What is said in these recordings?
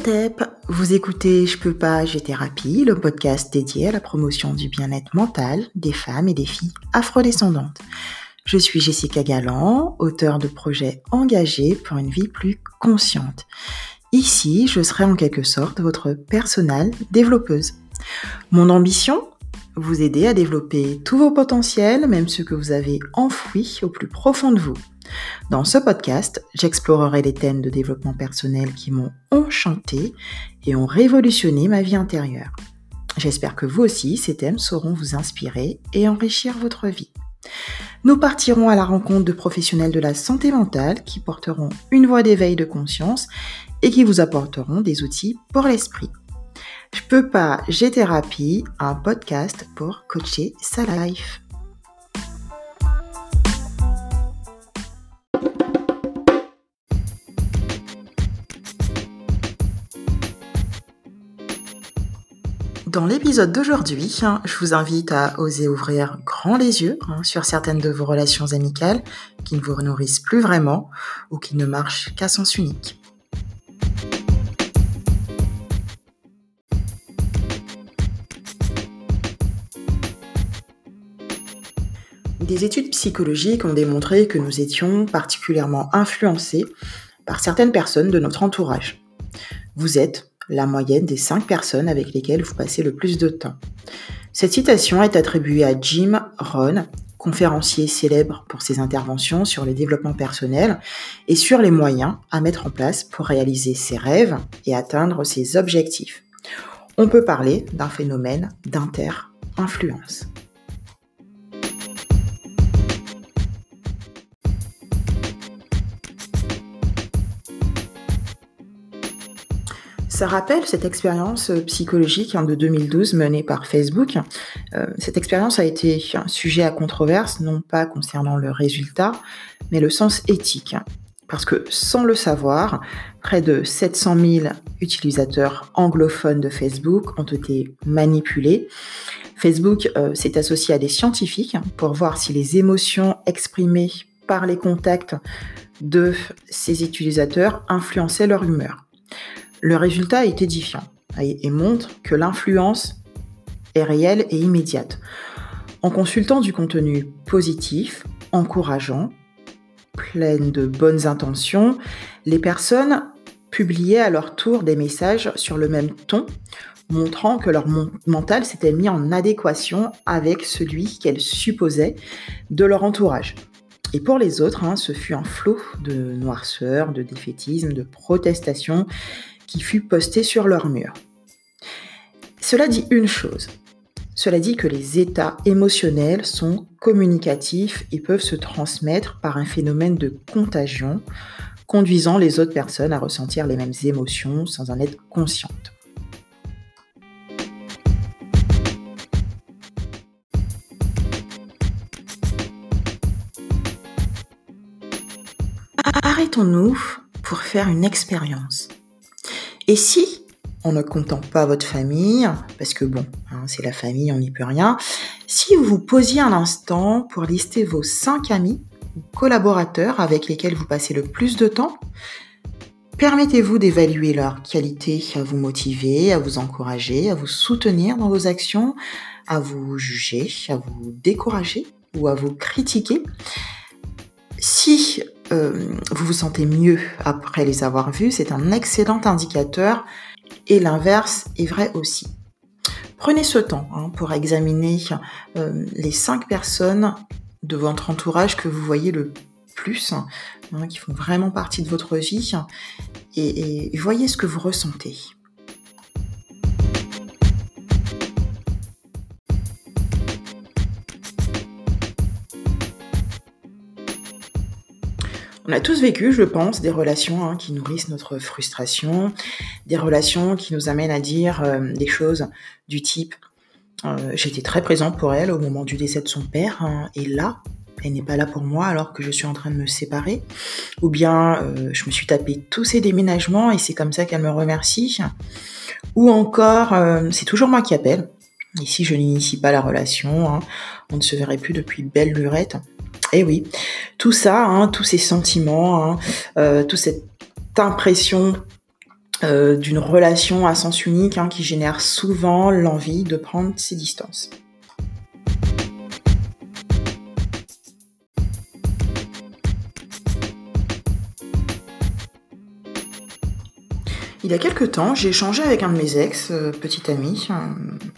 OTEP, vous écoutez Je peux pas, j'ai thérapie, le podcast dédié à la promotion du bien-être mental des femmes et des filles afrodescendantes. Je suis Jessica Galland, auteure de projets engagés pour une vie plus consciente. Ici, je serai en quelque sorte votre personnelle développeuse. Mon ambition Vous aider à développer tous vos potentiels, même ceux que vous avez enfouis au plus profond de vous. Dans ce podcast, j'explorerai les thèmes de développement personnel qui m'ont enchanté et ont révolutionné ma vie intérieure. J'espère que vous aussi, ces thèmes sauront vous inspirer et enrichir votre vie. Nous partirons à la rencontre de professionnels de la santé mentale qui porteront une voie d'éveil de conscience et qui vous apporteront des outils pour l'esprit. Je peux pas, j'ai thérapie, un podcast pour coacher sa life. Dans l'épisode d'aujourd'hui, hein, je vous invite à oser ouvrir grand les yeux hein, sur certaines de vos relations amicales qui ne vous nourrissent plus vraiment ou qui ne marchent qu'à sens unique. Des études psychologiques ont démontré que nous étions particulièrement influencés par certaines personnes de notre entourage. Vous êtes la moyenne des cinq personnes avec lesquelles vous passez le plus de temps. Cette citation est attribuée à Jim Rohn, conférencier célèbre pour ses interventions sur le développement personnel et sur les moyens à mettre en place pour réaliser ses rêves et atteindre ses objectifs. On peut parler d'un phénomène d'inter-influence. Ça rappelle cette expérience euh, psychologique hein, de 2012 menée par Facebook. Euh, cette expérience a été un sujet à controverse, non pas concernant le résultat, mais le sens éthique. Parce que sans le savoir, près de 700 000 utilisateurs anglophones de Facebook ont été manipulés. Facebook euh, s'est associé à des scientifiques pour voir si les émotions exprimées par les contacts de ces utilisateurs influençaient leur humeur. Le résultat est édifiant et montre que l'influence est réelle et immédiate. En consultant du contenu positif, encourageant, plein de bonnes intentions, les personnes publiaient à leur tour des messages sur le même ton, montrant que leur mental s'était mis en adéquation avec celui qu'elles supposaient de leur entourage. Et pour les autres, hein, ce fut un flot de noirceur, de défaitisme, de protestation qui fut posté sur leur mur. Cela dit une chose. Cela dit que les états émotionnels sont communicatifs et peuvent se transmettre par un phénomène de contagion, conduisant les autres personnes à ressentir les mêmes émotions sans en être conscientes. Arrêtons-nous pour faire une expérience. Et si on ne compte pas votre famille, parce que bon, hein, c'est la famille, on n'y peut rien, si vous vous posiez un instant pour lister vos cinq amis ou collaborateurs avec lesquels vous passez le plus de temps, permettez-vous d'évaluer leur qualité à vous motiver, à vous encourager, à vous soutenir dans vos actions, à vous juger, à vous décourager ou à vous critiquer? Si euh, vous vous sentez mieux après les avoir vus, c'est un excellent indicateur et l'inverse est vrai aussi. Prenez ce temps hein, pour examiner euh, les cinq personnes de votre entourage que vous voyez le plus, hein, qui font vraiment partie de votre vie, et voyez ce que vous ressentez. On a tous vécu, je pense, des relations hein, qui nourrissent notre frustration, des relations qui nous amènent à dire euh, des choses du type euh, j'étais très présente pour elle au moment du décès de son père, hein, et là, elle n'est pas là pour moi alors que je suis en train de me séparer. Ou bien euh, je me suis tapé tous ces déménagements et c'est comme ça qu'elle me remercie. Ou encore, c'est toujours moi qui appelle. Ici, je n'initie pas la relation. Hein. On ne se verrait plus depuis belle lurette. Et eh oui, tout ça, hein, tous ces sentiments, hein, euh, toute cette impression euh, d'une relation à sens unique hein, qui génère souvent l'envie de prendre ses distances. Il y a quelques temps, j'ai échangé avec un de mes ex, euh, petit ami. Euh,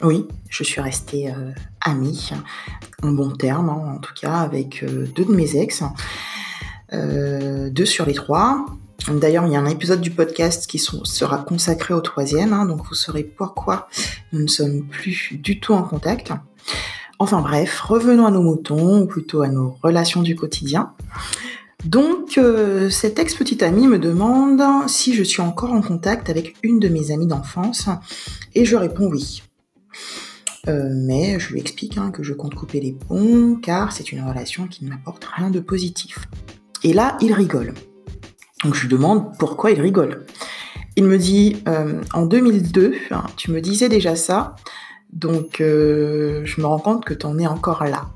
oui, je suis restée euh, amie, en bon terme hein, en tout cas, avec deux de mes ex. deux sur les trois. D'ailleurs, il y a un épisode du podcast qui sera consacré au troisième, hein, donc vous saurez pourquoi nous ne sommes plus du tout en contact. Enfin bref, revenons à nos moutons, ou plutôt à nos relations du quotidien. Donc, euh, cet ex-petite amie me demande si je suis encore en contact avec une de mes amies d'enfance, et je réponds oui. Euh, mais je lui explique hein, que je compte couper les ponts, car c'est une relation qui ne m'apporte rien de positif. Et là, il rigole. Donc je lui demande pourquoi il rigole. Il me dit, euh, en 2002, hein, tu me disais déjà ça, donc je me rends compte que tu en es encore là.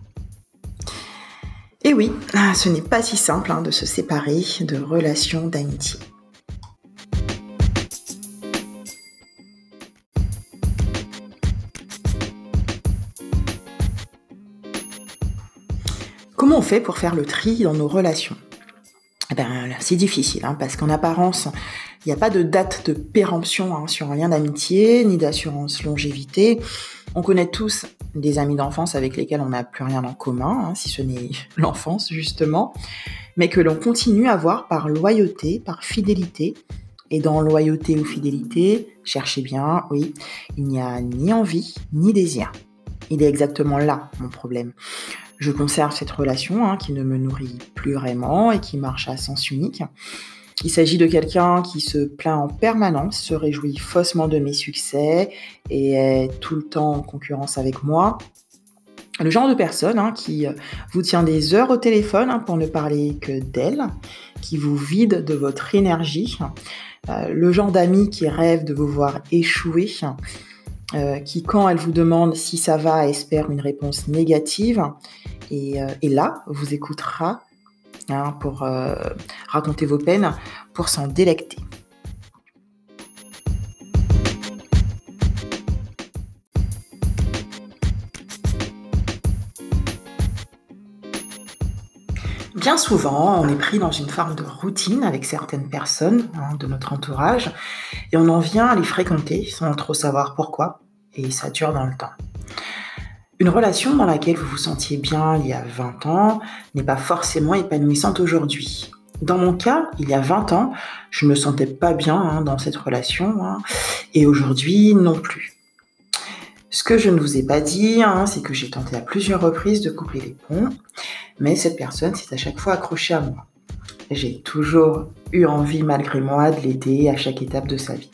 Et oui, ah, ce n'est pas si simple hein, de se séparer de relations d'amitié. Comment on fait pour faire le tri dans nos relations? eh ben, c'est difficile, hein, parce qu'en apparence, il n'y a pas de date de péremption hein, sur un lien d'amitié, ni d'assurance longévité. On connaît tous des amis d'enfance avec lesquels on n'a plus rien en commun, hein, si ce n'est l'enfance justement, mais que l'on continue à voir par loyauté, par fidélité. Et dans loyauté ou fidélité, cherchez bien, oui, il n'y a ni envie ni désir. Il est exactement là mon problème. Je conserve cette relation hein, qui ne me nourrit plus vraiment et qui marche à sens unique. Il s'agit de quelqu'un qui se plaint en permanence, se réjouit faussement de mes succès et est tout le temps en concurrence avec moi. Le genre de personne hein, qui vous tient des heures au téléphone hein, pour ne parler que d'elle, qui vous vide de votre énergie. Euh, le genre d'ami qui rêve de vous voir échouer, euh, qui quand elle vous demande si ça va espère une réponse négative et, euh, là vous écoutera Hein, pour euh, raconter vos peines, pour s'en délecter. Bien souvent, on est pris dans une forme de routine avec certaines personnes hein, de notre entourage et on en vient à les fréquenter sans trop savoir pourquoi et ça dure dans le temps. Une relation dans laquelle vous vous sentiez bien il y a 20 ans n'est pas forcément épanouissante aujourd'hui. Dans mon cas, il y a 20 ans, je ne me sentais pas bien hein, dans cette relation hein, et aujourd'hui non plus. Ce que je ne vous ai pas dit, hein, c'est que j'ai tenté à plusieurs reprises de couper les ponts, mais cette personne s'est à chaque fois accrochée à moi. J'ai toujours eu envie malgré moi de l'aider à chaque étape de sa vie.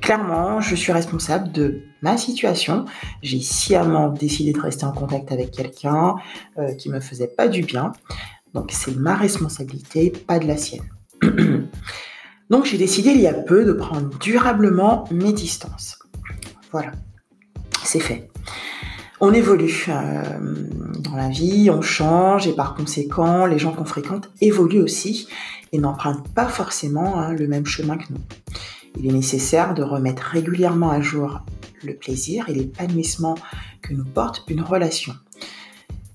Clairement, je suis responsable de ma situation. J'ai sciemment décidé de rester en contact avec quelqu'un euh, qui me faisait pas du bien. Donc c'est ma responsabilité, pas de la sienne. Donc j'ai décidé il y a peu de prendre durablement mes distances. Voilà, fait. On évolue euh, dans la vie, on change et par conséquent, les gens qu'on fréquente évoluent aussi et n'empruntent pas forcément hein, le même chemin que nous. Il est nécessaire de remettre régulièrement à jour le plaisir et l'épanouissement que nous porte une relation.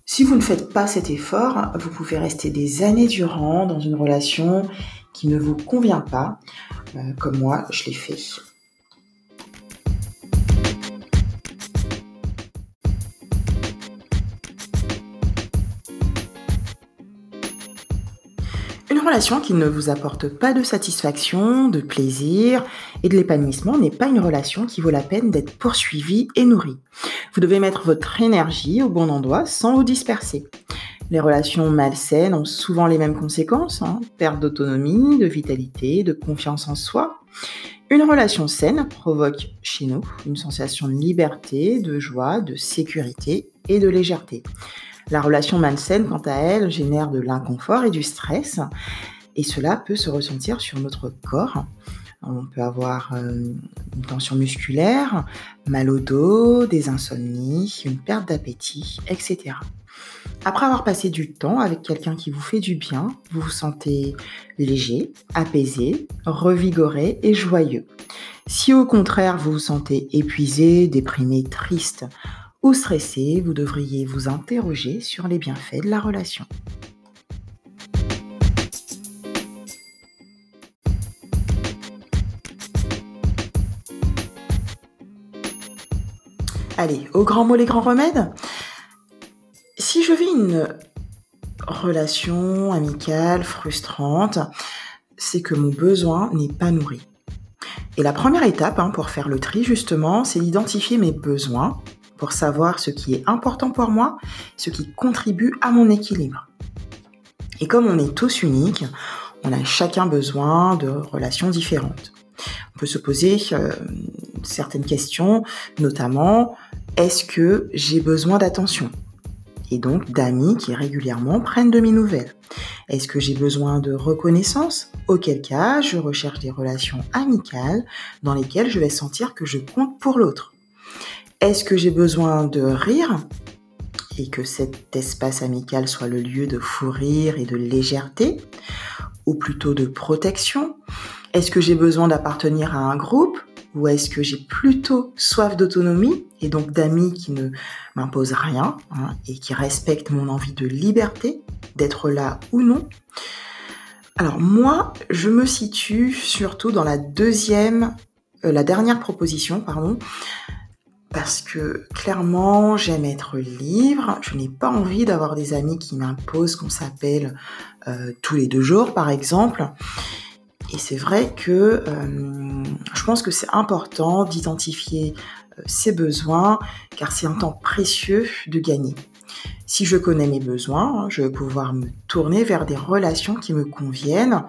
Si vous ne faites pas cet effort, vous pouvez rester des années durant dans une relation qui ne vous convient pas, euh, comme moi je l'ai fait. Relation qui ne vous apporte pas de satisfaction, de plaisir et de l'épanouissement n'est pas une relation qui vaut la peine d'être poursuivie et nourrie. Vous devez mettre votre énergie au bon endroit sans vous disperser. Les relations malsaines ont souvent les mêmes conséquences, hein. perte d'autonomie, de vitalité, de confiance en soi. Une relation saine provoque chez nous une sensation de liberté, de joie, de sécurité et de légèreté. La relation malsaine, quant à elle, génère de l'inconfort et du stress, et cela peut se ressentir sur notre corps. On peut avoir euh, une tension musculaire, mal au dos, des insomnies, une perte d'appétit, etc. Après avoir passé du temps avec quelqu'un qui vous fait du bien, vous vous sentez léger, apaisé, revigoré et joyeux. Si au contraire vous vous sentez épuisé, déprimé, triste ou stressé, vous devriez vous interroger sur les bienfaits de la relation. Allez, au grand mot les grands remèdes si je vis une relation amicale frustrante, c'est que mon besoin n'est pas nourri. Et la première étape hein, pour faire le tri, justement, c'est d'identifier mes besoins pour savoir ce qui est important pour moi, ce qui contribue à mon équilibre. Et comme on est tous uniques, on a chacun besoin de relations différentes. On peut se poser euh, certaines questions, notamment, est-ce que j'ai besoin d'attention? Et donc d'amis qui régulièrement prennent de mes nouvelles. Est-ce que j'ai besoin de reconnaissance? Auquel cas, je recherche des relations amicales dans lesquelles je vais sentir que je compte pour l'autre. Est-ce que j'ai besoin de rire et que cet espace amical soit le lieu de fou rire et de légèreté ou plutôt de protection? Est-ce que j'ai besoin d'appartenir à un groupe ou est-ce que j'ai plutôt soif d'autonomie et donc d'amis qui ne m'imposent rien hein, et qui respectent mon envie de liberté, d'être là ou non? Alors moi, je me situe surtout dans la deuxième, euh, la dernière proposition, pardon, parce que clairement, j'aime être libre. Je n'ai pas envie d'avoir des amis qui m'imposent qu'on s'appelle euh, tous les deux jours, par exemple. Et c'est vrai que euh, je pense que c'est important d'identifier euh, ses besoins, car c'est un temps précieux de gagner. Si je connais mes besoins, hein, je vais pouvoir me tourner vers des relations qui me conviennent.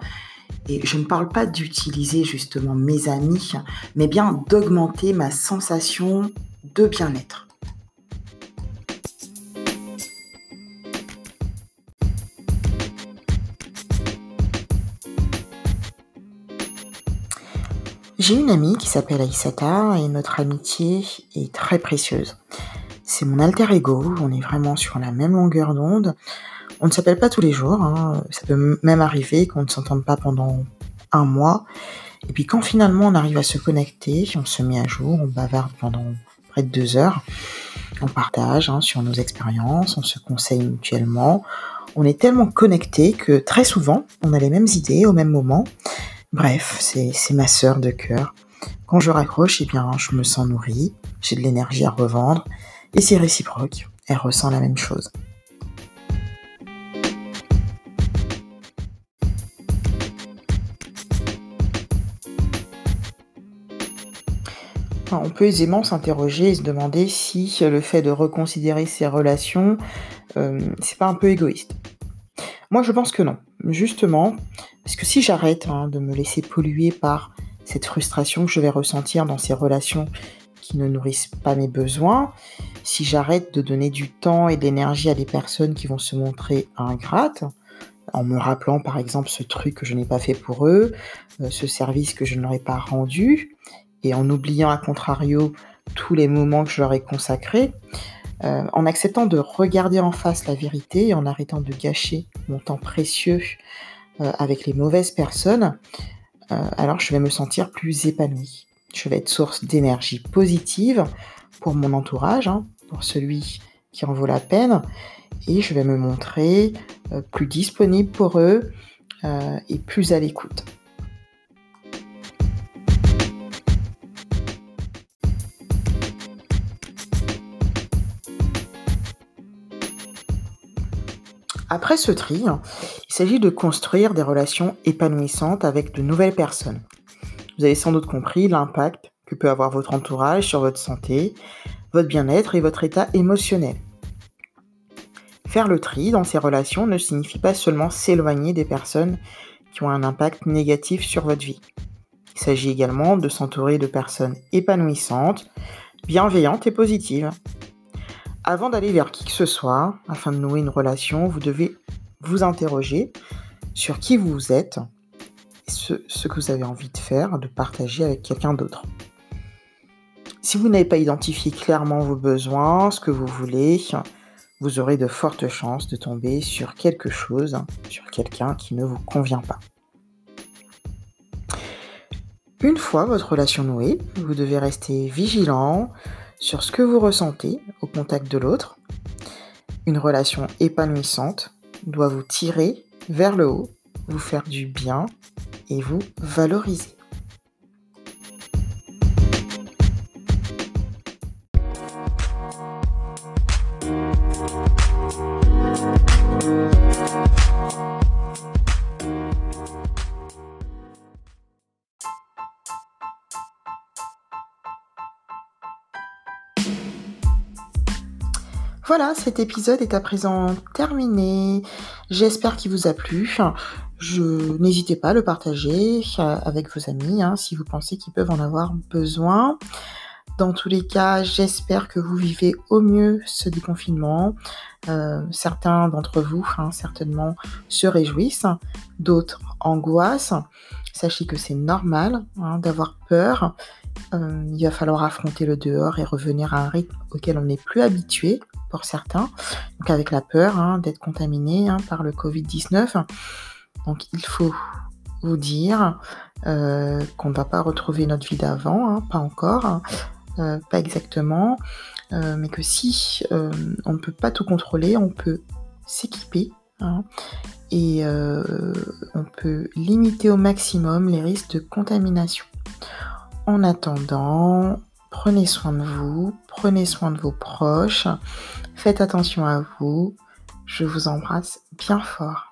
Et je ne parle pas d'utiliser justement mes amis, mais bien d'augmenter ma sensation de bien-être. J'ai une amie qui s'appelle Aïsata et notre amitié est très précieuse. C'est mon alter ego, on est vraiment sur la même longueur d'onde. On ne s'appelle pas tous les jours, hein. ça peut même arriver qu'on ne s'entende pas pendant un mois. Et puis quand finalement on arrive à se connecter, on se met à jour, on bavarde pendant près de deux heures, on partage hein, sur nos expériences, on se conseille mutuellement. On est tellement connectés que très souvent on a les mêmes idées au même moment Bref, c'est ma sœur de cœur. Quand je raccroche, eh bien, je me sens nourrie, j'ai de l'énergie à revendre, et c'est réciproque, elle ressent la même chose. On peut aisément s'interroger et se demander si le fait de reconsidérer ses relations, euh, c'est pas un peu égoïste. Moi, je pense que non. Justement, parce que si j'arrête hein, de me laisser polluer par cette frustration que je vais ressentir dans ces relations qui ne nourrissent pas mes besoins, si j'arrête de donner du temps et de l'énergie à des personnes qui vont se montrer ingrates, en me rappelant par exemple ce truc que je n'ai pas fait pour eux, euh, ce service que je n'aurais pas rendu, et en oubliant à contrario tous les moments que je leur ai consacrés, euh, en acceptant de regarder en face la vérité et en arrêtant de gâcher mon temps précieux euh, avec les mauvaises personnes, euh, alors je vais me sentir plus épanouie. Je vais être source d'énergie positive pour mon entourage, hein, pour celui qui en vaut la peine, et je vais me montrer plus disponible pour eux et plus à l'écoute. Après ce tri, il s'agit de construire des relations épanouissantes avec de nouvelles personnes. Vous avez sans doute compris l'impact que peut avoir votre entourage sur votre santé, votre bien-être et votre état émotionnel. Faire le tri dans ces relations ne signifie pas seulement s'éloigner des personnes qui ont un impact négatif sur votre vie. Il s'agit également de s'entourer de personnes épanouissantes, bienveillantes et positives. Avant d'aller vers qui que ce soit, afin de nouer une relation, vous devez vous interroger sur qui vous êtes et ce, que vous avez envie de faire, de partager avec quelqu'un d'autre. Si vous n'avez pas identifié clairement vos besoins, ce que vous voulez, vous aurez de fortes chances de tomber sur quelque chose, sur quelqu'un qui ne vous convient pas. Une fois votre relation nouée, vous devez rester vigilant sur ce que vous ressentez au contact de l'autre. Une relation épanouissante doit vous tirer vers le haut, vous faire du bien et vous valoriser. Voilà, cet épisode est à présent terminé. J'espère qu'il vous a plu. Je n'hésitez pas à le partager euh, avec vos amis hein, si vous pensez qu'ils peuvent en avoir besoin. Dans tous les cas, j'espère que vous vivez au mieux ce déconfinement. Euh, certains d'entre vous, hein, certainement, se réjouissent, d'autres angoissent. Sachez que c'est normal hein, d'avoir peur. Euh, il va falloir affronter le dehors et revenir à un rythme auquel on n'est plus habitué pour certains. Donc avec la peur hein, d'être contaminé hein, par le Covid-19. Donc il faut vous dire euh, qu'on ne va pas retrouver notre vie d'avant, pas encore, euh, pas exactement, mais que si on ne peut pas tout contrôler, on peut s'équiper et on peut limiter au maximum les risques de contamination. En attendant, prenez soin de vous, prenez soin de vos proches, faites attention à vous. Je vous embrasse bien fort.